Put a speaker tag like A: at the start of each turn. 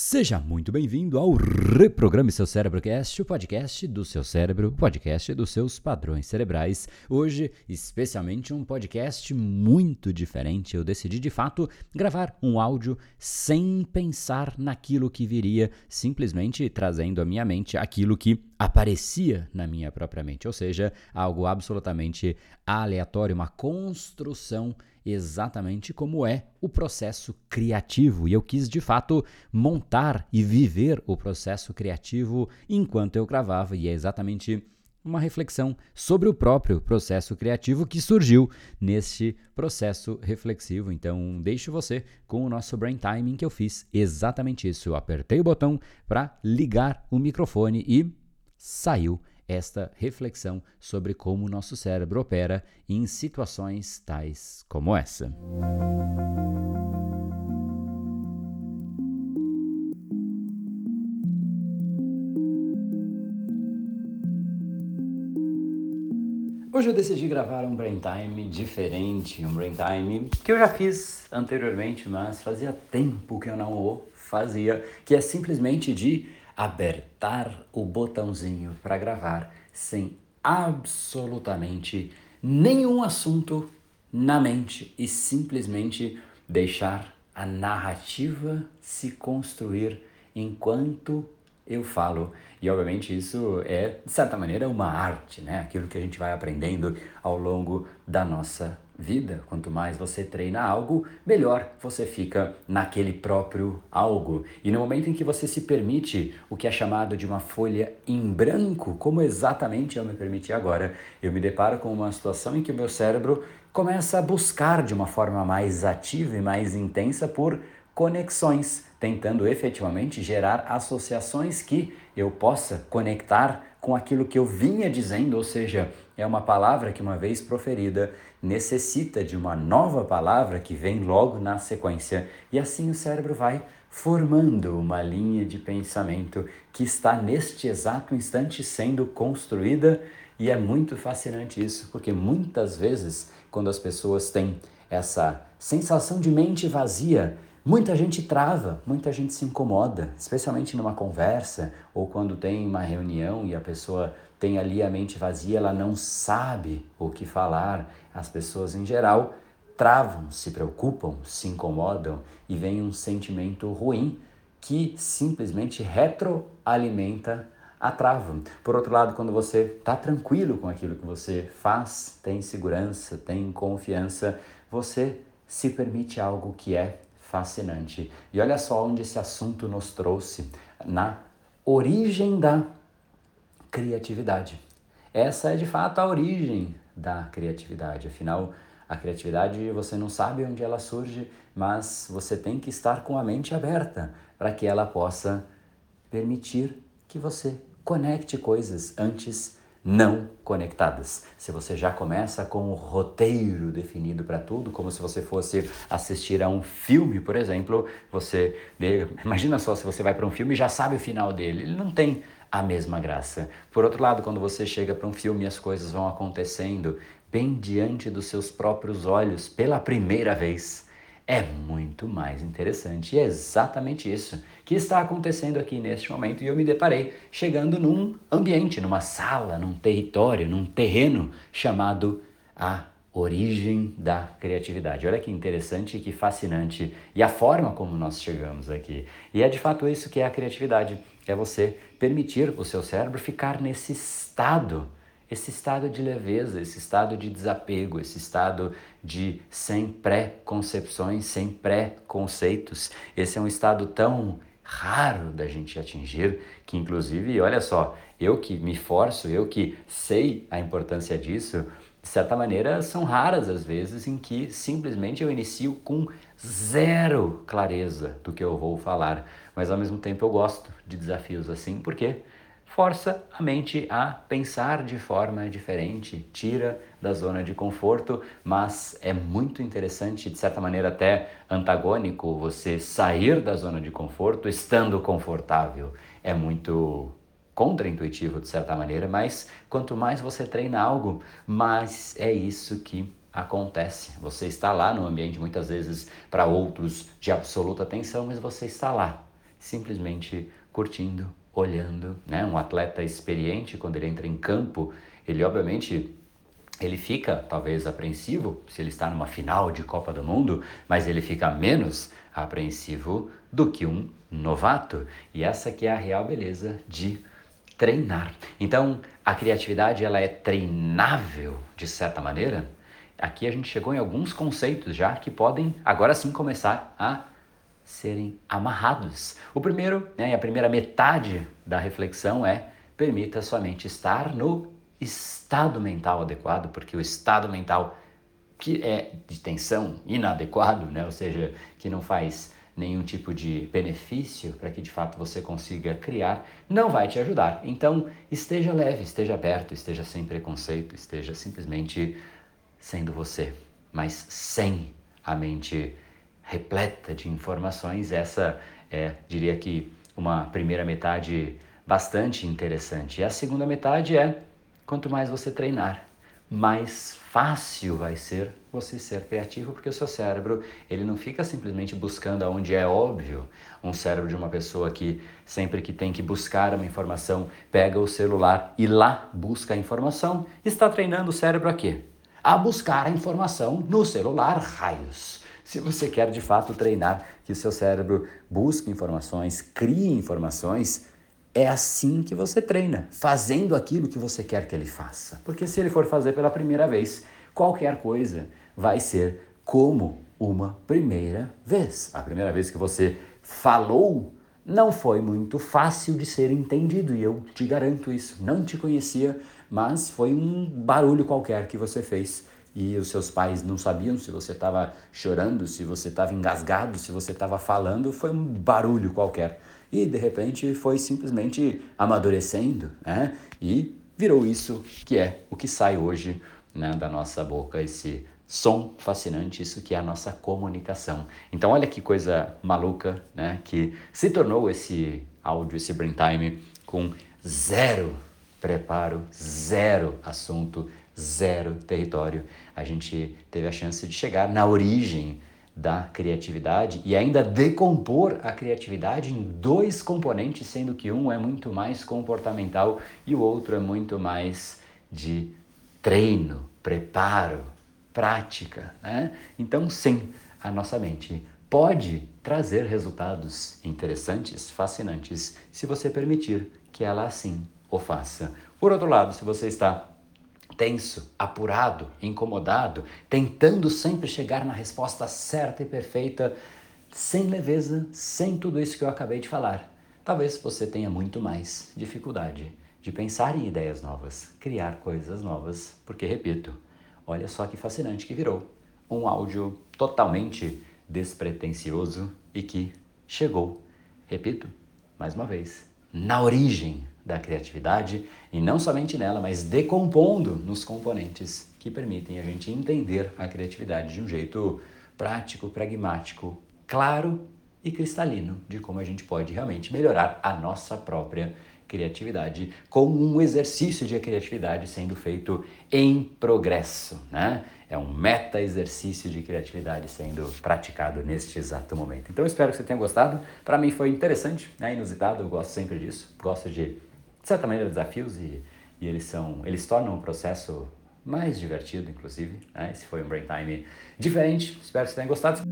A: Seja muito bem-vindo ao Reprograme Seu Cérebrocast, o podcast do seu cérebro, o podcast dos seus padrões cerebrais. Hoje, especialmente um podcast muito diferente. Eu decidi, de fato, gravar um áudio sem pensar naquilo que viria, simplesmente trazendo à minha mente aquilo que aparecia na minha própria mente, ou seja, algo absolutamente aleatório, uma construção exatamente como é o processo criativo. E eu quis de fato montar e viver o processo criativo enquanto eu gravava, e é exatamente uma reflexão sobre o próprio processo criativo que surgiu neste processo reflexivo. Então, deixo você com o nosso brain timing que eu fiz exatamente isso. Eu apertei o botão para ligar o microfone e saiu esta reflexão sobre como o nosso cérebro opera em situações tais como essa. Hoje eu decidi gravar um brain time diferente, um brain time que eu já fiz anteriormente, mas fazia tempo que eu não o fazia, que é simplesmente de apertar o botãozinho para gravar sem absolutamente nenhum assunto na mente e simplesmente deixar a narrativa se construir enquanto eu falo. E obviamente isso é, de certa maneira, uma arte, né? Aquilo que a gente vai aprendendo ao longo da nossa vida. Quanto mais você treina algo, melhor você fica naquele próprio algo. E no momento em que você se permite o que é chamado de uma folha em branco, como exatamente eu me permiti agora, eu me deparo com uma situação em que o meu cérebro começa a buscar de uma forma mais ativa e mais intensa por conexões, tentando efetivamente gerar associações que eu possa conectar com aquilo que eu vinha dizendo, ou seja, é uma palavra que, uma vez proferida, necessita de uma nova palavra que vem logo na sequência, e assim o cérebro vai formando uma linha de pensamento que está neste exato instante sendo construída, e é muito fascinante isso, porque muitas vezes, quando as pessoas têm essa sensação de mente vazia, Muita gente trava, muita gente se incomoda, especialmente numa conversa ou quando tem uma reunião e a pessoa tem ali a mente vazia, ela não sabe o que falar. As pessoas em geral travam, se preocupam, se incomodam e vem um sentimento ruim que simplesmente retroalimenta a trava. Por outro lado, quando você está tranquilo com aquilo que você faz, tem segurança, tem confiança, você se permite algo que é fascinante. E olha só onde esse assunto nos trouxe na origem da criatividade. Essa é de fato a origem da criatividade. Afinal, a criatividade você não sabe onde ela surge, mas você tem que estar com a mente aberta para que ela possa permitir que você conecte coisas antes não conectadas. Se você já começa com o roteiro definido para tudo, como se você fosse assistir a um filme, por exemplo, você imagina só se você vai para um filme e já sabe o final dele, ele não tem a mesma graça. Por outro lado, quando você chega para um filme e as coisas vão acontecendo bem diante dos seus próprios olhos pela primeira vez, é muito mais interessante. E é exatamente isso que está acontecendo aqui neste momento. E eu me deparei chegando num ambiente, numa sala, num território, num terreno chamado a origem da criatividade. Olha que interessante e que fascinante. E a forma como nós chegamos aqui. E é de fato isso que é a criatividade. É você permitir o seu cérebro ficar nesse estado esse estado de leveza, esse estado de desapego, esse estado de sem pré-concepções, sem pré-conceitos. Esse é um estado tão raro da gente atingir que, inclusive, olha só, eu que me forço, eu que sei a importância disso, de certa maneira, são raras as vezes em que simplesmente eu inicio com zero clareza do que eu vou falar, mas ao mesmo tempo eu gosto de desafios assim, porque força a mente a pensar de forma diferente, tira da zona de conforto, mas é muito interessante, de certa maneira até antagônico, você sair da zona de conforto estando confortável. É muito contraintuitivo de certa maneira, mas quanto mais você treina algo, mais é isso que acontece. Você está lá no ambiente muitas vezes para outros de absoluta atenção, mas você está lá simplesmente curtindo, olhando, né? Um atleta experiente quando ele entra em campo, ele obviamente ele fica talvez apreensivo se ele está numa final de Copa do Mundo, mas ele fica menos apreensivo do que um novato. E essa que é a real beleza de treinar. Então, a criatividade ela é treinável de certa maneira. Aqui a gente chegou em alguns conceitos já que podem agora sim começar a serem amarrados. O primeiro, né, a primeira metade da reflexão é permita sua mente estar no estado mental adequado, porque o estado mental que é de tensão inadequado, né, ou seja, que não faz nenhum tipo de benefício para que de fato você consiga criar, não vai te ajudar. Então, esteja leve, esteja aberto, esteja sem preconceito, esteja simplesmente sendo você, mas sem a mente repleta de informações. Essa é, diria que, uma primeira metade bastante interessante. E a segunda metade é: quanto mais você treinar, mais fácil vai ser você ser criativo, porque o seu cérebro, ele não fica simplesmente buscando aonde é óbvio. Um cérebro de uma pessoa que sempre que tem que buscar uma informação, pega o celular e lá busca a informação, está treinando o cérebro a quê? A buscar a informação no celular, raios. Se você quer de fato treinar que o seu cérebro busque informações, crie informações, é assim que você treina, fazendo aquilo que você quer que ele faça. Porque se ele for fazer pela primeira vez, qualquer coisa vai ser como uma primeira vez. A primeira vez que você falou não foi muito fácil de ser entendido e eu te garanto isso. Não te conhecia, mas foi um barulho qualquer que você fez e os seus pais não sabiam se você estava chorando, se você estava engasgado, se você estava falando, foi um barulho qualquer e de repente foi simplesmente amadurecendo, né? E virou isso que é o que sai hoje né, da nossa boca, esse som fascinante, isso que é a nossa comunicação. Então olha que coisa maluca, né? Que se tornou esse áudio, esse brain time com zero preparo, zero assunto, zero território. A gente teve a chance de chegar na origem da criatividade e ainda decompor a criatividade em dois componentes, sendo que um é muito mais comportamental e o outro é muito mais de treino, preparo, prática. Né? Então, sim, a nossa mente pode trazer resultados interessantes, fascinantes, se você permitir que ela assim o faça. Por outro lado, se você está tenso, apurado, incomodado, tentando sempre chegar na resposta certa e perfeita, sem leveza, sem tudo isso que eu acabei de falar. Talvez você tenha muito mais dificuldade de pensar em ideias novas, criar coisas novas, porque, repito, olha só que fascinante que virou um áudio totalmente despretensioso e que chegou, repito, mais uma vez, na origem da criatividade e não somente nela, mas decompondo nos componentes que permitem a gente entender a criatividade de um jeito prático, pragmático, claro e cristalino de como a gente pode realmente melhorar a nossa própria criatividade com um exercício de criatividade sendo feito em progresso, né? É um meta exercício de criatividade sendo praticado neste exato momento. Então espero que você tenha gostado. Para mim foi interessante, né? inusitado, eu gosto sempre disso. Gosto de de certa maneira, desafios e, e eles são, eles tornam o processo mais divertido, inclusive. Né? Esse foi um Brain Time diferente. Espero que você tenha gostado.